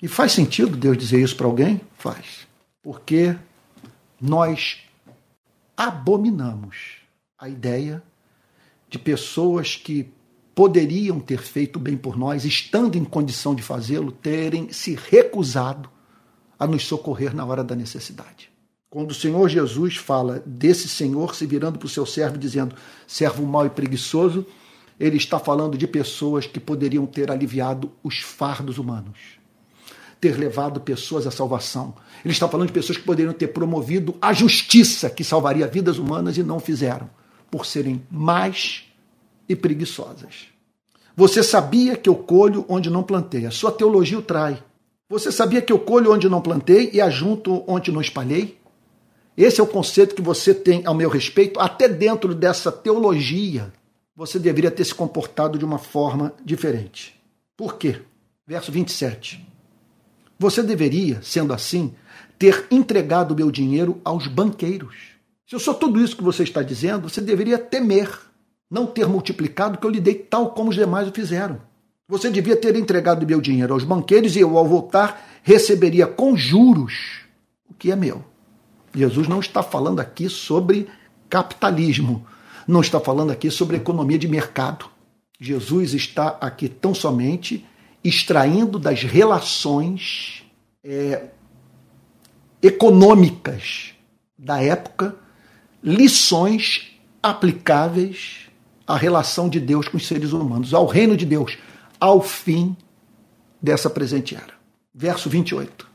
E faz sentido Deus dizer isso para alguém? Faz. Porque nós abominamos a ideia de pessoas que poderiam ter feito bem por nós, estando em condição de fazê-lo, terem se recusado a nos socorrer na hora da necessidade. Quando o Senhor Jesus fala desse Senhor se virando para o seu servo dizendo servo mau e preguiçoso, ele está falando de pessoas que poderiam ter aliviado os fardos humanos, ter levado pessoas à salvação. Ele está falando de pessoas que poderiam ter promovido a justiça que salvaria vidas humanas e não fizeram, por serem mais e preguiçosas. Você sabia que eu colho onde não plantei. A sua teologia o trai. Você sabia que eu colho onde não plantei e ajunto onde não espalhei? Esse é o conceito que você tem ao meu respeito, até dentro dessa teologia, você deveria ter se comportado de uma forma diferente. Por quê? Verso 27. Você deveria, sendo assim, ter entregado meu dinheiro aos banqueiros. Se eu sou tudo isso que você está dizendo, você deveria temer, não ter multiplicado, que eu lhe dei tal como os demais o fizeram. Você devia ter entregado meu dinheiro aos banqueiros e eu, ao voltar, receberia com juros o que é meu. Jesus não está falando aqui sobre capitalismo, não está falando aqui sobre economia de mercado. Jesus está aqui tão somente extraindo das relações é, econômicas da época lições aplicáveis à relação de Deus com os seres humanos, ao reino de Deus, ao fim dessa presente era. Verso 28.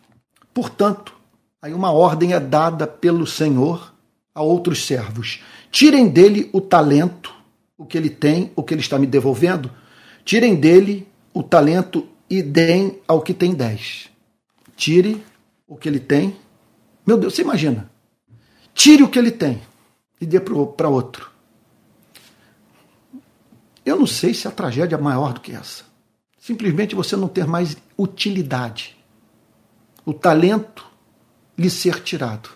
Portanto, aí uma ordem é dada pelo Senhor a outros servos: tirem dele o talento, o que ele tem, o que ele está me devolvendo, tirem dele o talento e deem ao que tem dez. Tire o que ele tem. Meu Deus, você imagina. Tire o que ele tem e dê para outro. Eu não sei se a tragédia é maior do que essa. Simplesmente você não ter mais utilidade. O talento lhe ser tirado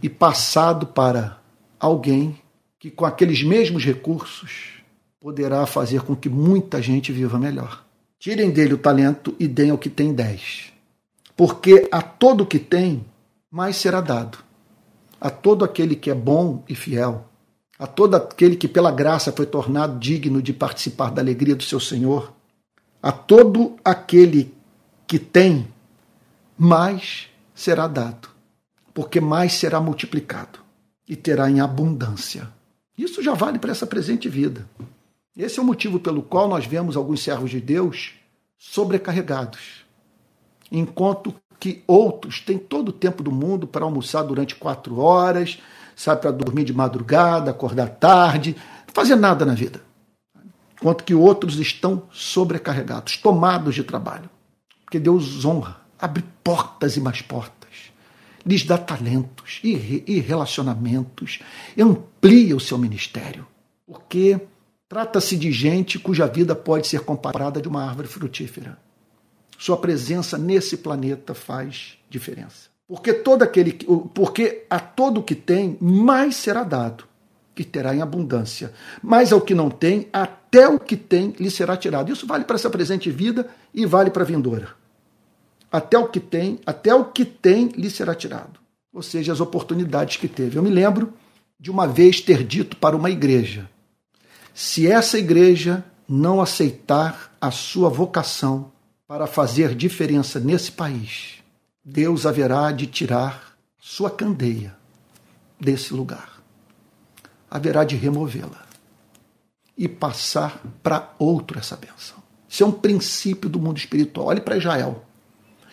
e passado para alguém que, com aqueles mesmos recursos, poderá fazer com que muita gente viva melhor. Tirem dele o talento e deem ao que tem dez. Porque a todo que tem, mais será dado. A todo aquele que é bom e fiel, a todo aquele que pela graça foi tornado digno de participar da alegria do seu Senhor, a todo aquele que tem, mais será dado, porque mais será multiplicado e terá em abundância. Isso já vale para essa presente vida. Esse é o motivo pelo qual nós vemos alguns servos de Deus sobrecarregados, enquanto que outros têm todo o tempo do mundo para almoçar durante quatro horas, sabe, para dormir de madrugada, acordar tarde, fazer nada na vida. Enquanto que outros estão sobrecarregados, tomados de trabalho. Porque Deus honra, abre portas e mais portas, lhes dá talentos e relacionamentos, amplia o seu ministério. Porque trata-se de gente cuja vida pode ser comparada de uma árvore frutífera. Sua presença nesse planeta faz diferença. Porque todo aquele porque a todo que tem mais será dado, que terá em abundância. Mas ao que não tem, até o que tem lhe será tirado. Isso vale para essa presente vida e vale para a vindoura. Até o que tem, até o que tem lhe será tirado. Ou seja, as oportunidades que teve. Eu me lembro de uma vez ter dito para uma igreja: se essa igreja não aceitar a sua vocação para fazer diferença nesse país, Deus haverá de tirar sua candeia desse lugar. Haverá de removê-la e passar para outro essa bênção. Isso é um princípio do mundo espiritual. Olhe para Israel,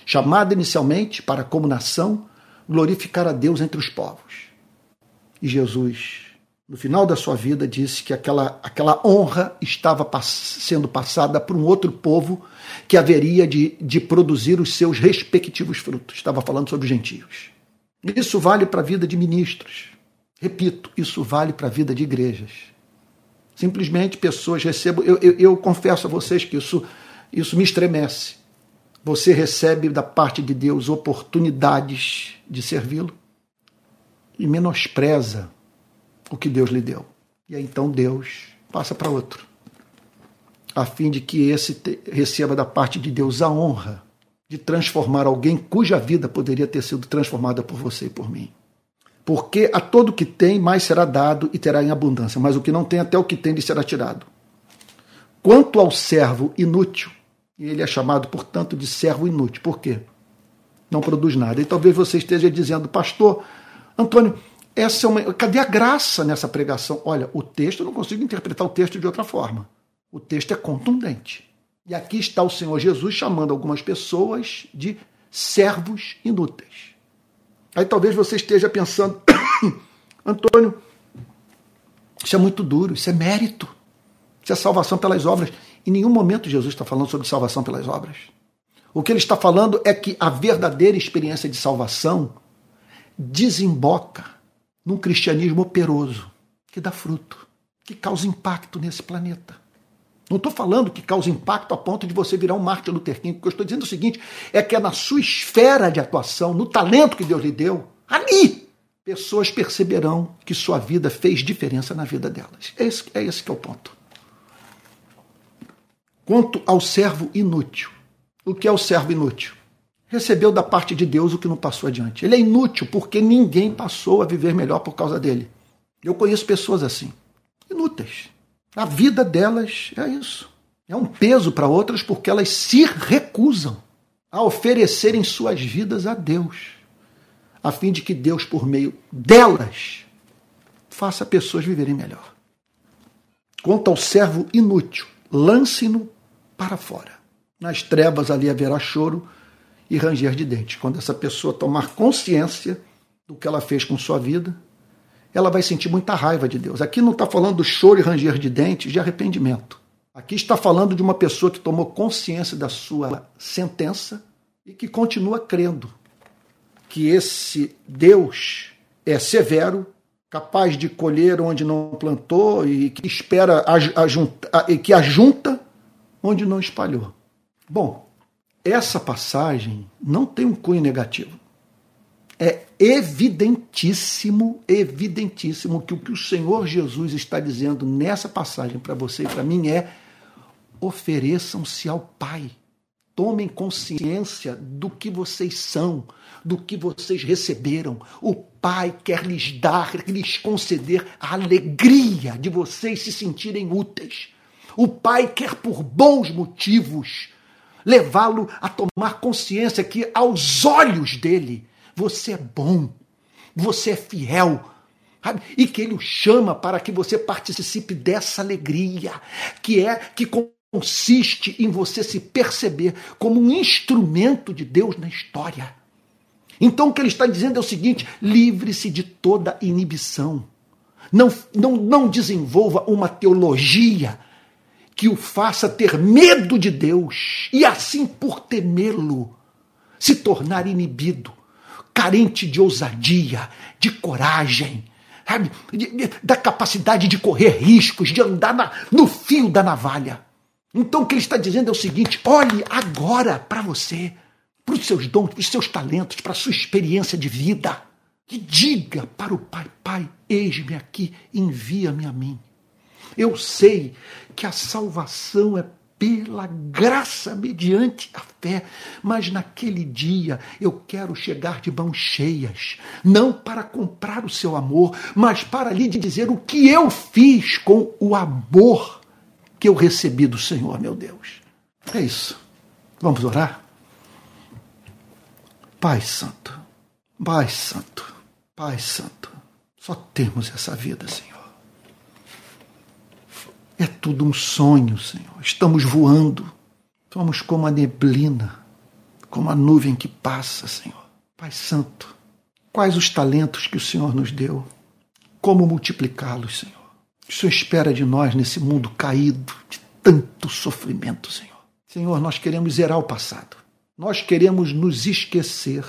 chamada inicialmente para, como nação, glorificar a Deus entre os povos. E Jesus no final da sua vida, disse que aquela, aquela honra estava pass sendo passada para um outro povo que haveria de, de produzir os seus respectivos frutos. Estava falando sobre os gentios. Isso vale para a vida de ministros. Repito, isso vale para a vida de igrejas. Simplesmente pessoas recebem. Eu, eu, eu confesso a vocês que isso, isso me estremece. Você recebe da parte de Deus oportunidades de servi-lo e menospreza o que Deus lhe deu. E aí então Deus passa para outro, a fim de que esse te, receba da parte de Deus a honra de transformar alguém cuja vida poderia ter sido transformada por você e por mim. Porque a todo que tem, mais será dado e terá em abundância, mas o que não tem, até o que tem lhe será tirado. Quanto ao servo inútil, ele é chamado, portanto, de servo inútil. Por quê? Não produz nada. E talvez você esteja dizendo, pastor, Antônio, essa é uma, cadê a graça nessa pregação? Olha, o texto, eu não consigo interpretar o texto de outra forma. O texto é contundente. E aqui está o Senhor Jesus chamando algumas pessoas de servos inúteis. Aí talvez você esteja pensando, Antônio, isso é muito duro, isso é mérito, isso é salvação pelas obras. Em nenhum momento Jesus está falando sobre salvação pelas obras. O que ele está falando é que a verdadeira experiência de salvação desemboca num cristianismo operoso, que dá fruto, que causa impacto nesse planeta. Não estou falando que causa impacto a ponto de você virar um Martin Luther King. O que eu estou dizendo é o seguinte: é que é na sua esfera de atuação, no talento que Deus lhe deu, ali, pessoas perceberão que sua vida fez diferença na vida delas. É esse, é esse que é o ponto. Quanto ao servo inútil. O que é o servo inútil? Recebeu da parte de Deus o que não passou adiante. Ele é inútil porque ninguém passou a viver melhor por causa dele. Eu conheço pessoas assim, inúteis. A vida delas é isso. É um peso para outras porque elas se recusam a oferecerem suas vidas a Deus, a fim de que Deus, por meio delas, faça pessoas viverem melhor. Quanto ao servo inútil, lance-no para fora. Nas trevas ali haverá choro e ranger de dentes. Quando essa pessoa tomar consciência do que ela fez com sua vida, ela vai sentir muita raiva de Deus. Aqui não está falando do choro e ranger de dentes de arrependimento. Aqui está falando de uma pessoa que tomou consciência da sua sentença e que continua crendo que esse Deus é severo, capaz de colher onde não plantou e que espera e que ajunta onde não espalhou. Bom, essa passagem não tem um cunho negativo. É evidentíssimo, evidentíssimo que o que o Senhor Jesus está dizendo nessa passagem para você e para mim é: ofereçam-se ao Pai. Tomem consciência do que vocês são, do que vocês receberam. O Pai quer lhes dar, lhes conceder a alegria de vocês se sentirem úteis. O pai quer, por bons motivos, levá-lo a tomar consciência que, aos olhos dele, você é bom, você é fiel. E que ele o chama para que você participe dessa alegria, que é que consiste em você se perceber como um instrumento de Deus na história. Então o que ele está dizendo é o seguinte: livre-se de toda inibição. Não, não, não desenvolva uma teologia que o faça ter medo de Deus e, assim, por temê-lo, se tornar inibido, carente de ousadia, de coragem, sabe? Da capacidade de correr riscos, de andar na, no fio da navalha. Então, o que ele está dizendo é o seguinte: olhe agora para você, para os seus dons, para os seus talentos, para a sua experiência de vida. E diga para o Pai: Pai, eis-me aqui, envia-me a mim. Eu sei que a salvação é pela graça mediante a fé. Mas naquele dia eu quero chegar de mãos cheias, não para comprar o seu amor, mas para lhe dizer o que eu fiz com o amor que eu recebi do Senhor, meu Deus. É isso. Vamos orar? Pai Santo, Pai Santo, Pai Santo, só temos essa vida, Senhor. É tudo um sonho, Senhor. Estamos voando. Somos como a neblina, como a nuvem que passa, Senhor. Pai Santo, quais os talentos que o Senhor nos deu? Como multiplicá-los, Senhor? O Senhor espera de nós nesse mundo caído de tanto sofrimento, Senhor. Senhor, nós queremos zerar o passado. Nós queremos nos esquecer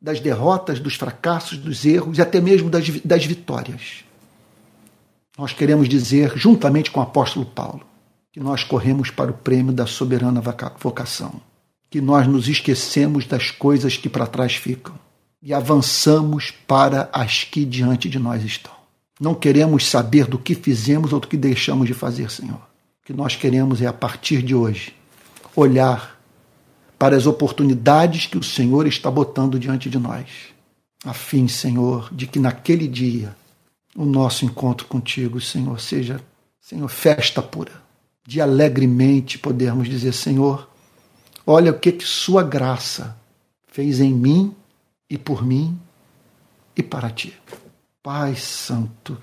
das derrotas, dos fracassos, dos erros e até mesmo das, das vitórias nós queremos dizer, juntamente com o apóstolo Paulo, que nós corremos para o prêmio da soberana vocação, que nós nos esquecemos das coisas que para trás ficam e avançamos para as que diante de nós estão. Não queremos saber do que fizemos ou do que deixamos de fazer, Senhor. O que nós queremos é, a partir de hoje, olhar para as oportunidades que o Senhor está botando diante de nós, a fim, Senhor, de que naquele dia o nosso encontro contigo, Senhor, seja, Senhor, festa pura, de alegremente podermos dizer, Senhor, olha o que que sua graça fez em mim e por mim e para ti. Pai Santo,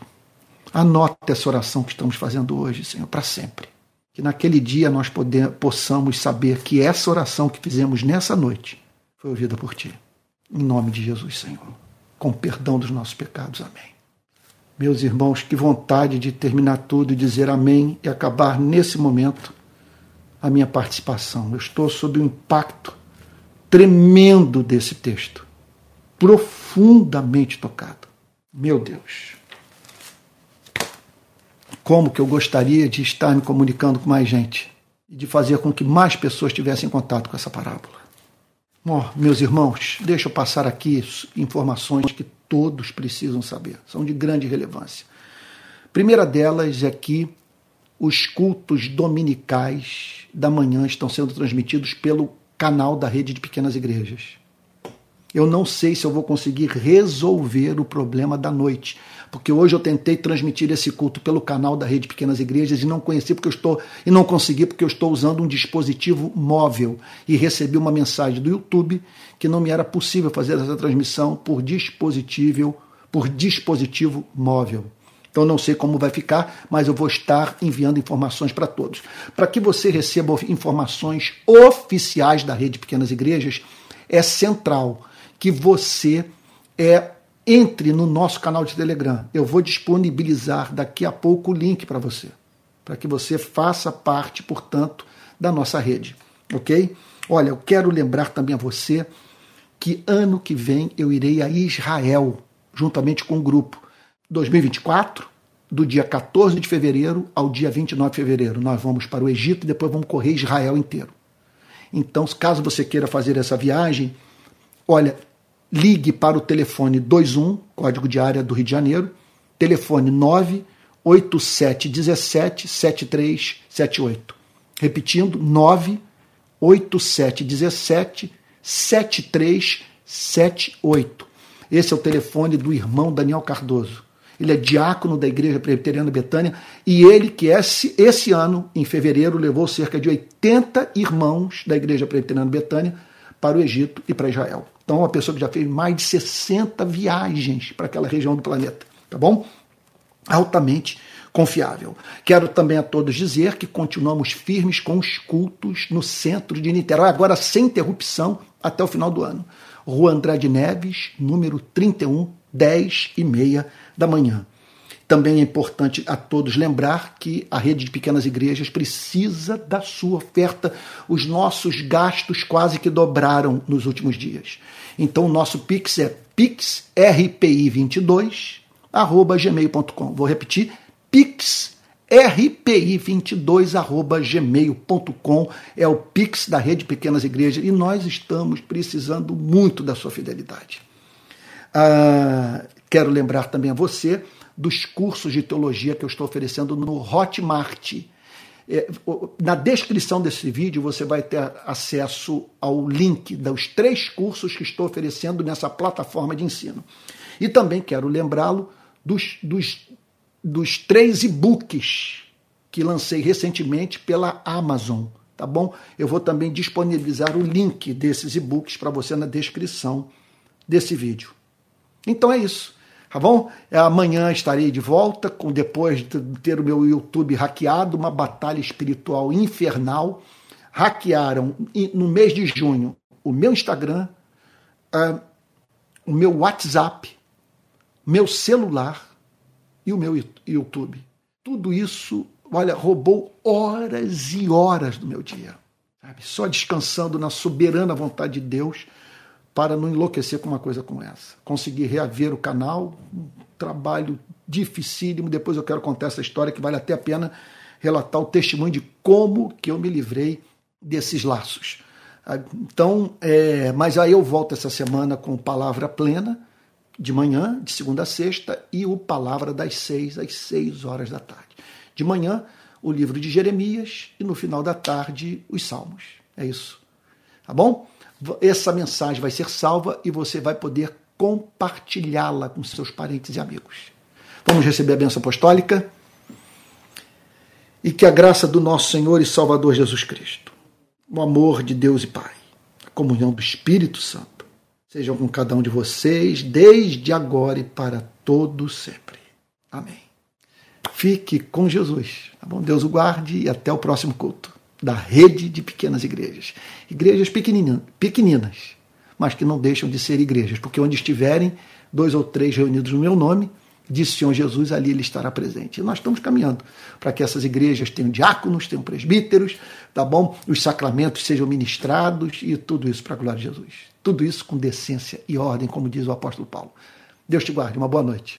anota essa oração que estamos fazendo hoje, Senhor, para sempre. Que naquele dia nós poder, possamos saber que essa oração que fizemos nessa noite foi ouvida por Ti. Em nome de Jesus, Senhor. Com perdão dos nossos pecados. Amém. Meus irmãos, que vontade de terminar tudo e dizer amém e acabar nesse momento a minha participação. Eu estou sob o impacto tremendo desse texto. profundamente tocado. Meu Deus. Como que eu gostaria de estar me comunicando com mais gente e de fazer com que mais pessoas tivessem contato com essa parábola. Oh, meus irmãos, deixa eu passar aqui informações que todos precisam saber, são de grande relevância. Primeira delas é que os cultos dominicais da manhã estão sendo transmitidos pelo canal da rede de pequenas igrejas. Eu não sei se eu vou conseguir resolver o problema da noite, porque hoje eu tentei transmitir esse culto pelo canal da rede Pequenas Igrejas e não conheci porque eu estou e não consegui porque eu estou usando um dispositivo móvel e recebi uma mensagem do YouTube que não me era possível fazer essa transmissão por dispositivo por dispositivo móvel. Então não sei como vai ficar, mas eu vou estar enviando informações para todos. Para que você receba informações oficiais da rede Pequenas Igrejas, é central que você é entre no nosso canal de Telegram. Eu vou disponibilizar daqui a pouco o link para você, para que você faça parte, portanto, da nossa rede, ok? Olha, eu quero lembrar também a você que ano que vem eu irei a Israel, juntamente com o grupo. 2024, do dia 14 de fevereiro ao dia 29 de fevereiro. Nós vamos para o Egito e depois vamos correr Israel inteiro. Então, caso você queira fazer essa viagem, olha, ligue para o telefone 21, código de área do Rio de Janeiro, telefone 98717 7378. Repetindo, 98717 7378. Esse é o telefone do irmão Daniel Cardoso. Ele é diácono da Igreja Presbiteriana Betânia e ele que esse, esse ano, em fevereiro, levou cerca de 80 irmãos da Igreja Presbiteriana Betânia para o Egito e para Israel. Então, uma pessoa que já fez mais de 60 viagens para aquela região do planeta, tá bom? Altamente confiável. Quero também a todos dizer que continuamos firmes com os cultos no centro de Niterói, agora sem interrupção até o final do ano. Rua Andrade Neves, número 31, 10 e meia da manhã. Também é importante a todos lembrar que a rede de pequenas igrejas precisa da sua oferta. Os nossos gastos quase que dobraram nos últimos dias. Então o nosso Pix é pixrpi22 gmail.com. Vou repetir, pixrpi22 gmail.com é o Pix da rede Pequenas Igrejas e nós estamos precisando muito da sua fidelidade. Ah, quero lembrar também a você dos cursos de teologia que eu estou oferecendo no Hotmart. É, na descrição desse vídeo você vai ter acesso ao link dos três cursos que estou oferecendo nessa plataforma de ensino. E também quero lembrá-lo dos, dos, dos três e-books que lancei recentemente pela Amazon, tá bom? Eu vou também disponibilizar o link desses e-books para você na descrição desse vídeo. Então é isso. Tá bom? É, amanhã estarei de volta, com depois de ter o meu YouTube hackeado, uma batalha espiritual infernal. Hackearam no mês de junho o meu Instagram, uh, o meu WhatsApp, meu celular e o meu YouTube. Tudo isso, olha, roubou horas e horas do meu dia. Sabe? Só descansando na soberana vontade de Deus para não enlouquecer com uma coisa como essa. Conseguir reaver o canal, um trabalho dificílimo. Depois eu quero contar essa história que vale até a pena relatar o testemunho de como que eu me livrei desses laços. Então, é, mas aí eu volto essa semana com palavra plena, de manhã, de segunda a sexta, e o palavra das seis às seis horas da tarde. De manhã, o livro de Jeremias, e no final da tarde, os Salmos. É isso. Tá bom? Essa mensagem vai ser salva e você vai poder compartilhá-la com seus parentes e amigos. Vamos receber a bênção apostólica e que a graça do nosso Senhor e Salvador Jesus Cristo, o amor de Deus e Pai, a comunhão do Espírito Santo, sejam com cada um de vocês desde agora e para todo sempre. Amém. Fique com Jesus. Tá bom? Deus o guarde e até o próximo culto da rede de pequenas igrejas. Igrejas pequeninas, mas que não deixam de ser igrejas, porque onde estiverem dois ou três reunidos no meu nome, disse o Senhor Jesus, ali ele estará presente. E nós estamos caminhando para que essas igrejas tenham diáconos, tenham presbíteros, tá bom? Os sacramentos sejam ministrados e tudo isso para a glória de Jesus. Tudo isso com decência e ordem, como diz o apóstolo Paulo. Deus te guarde. Uma boa noite.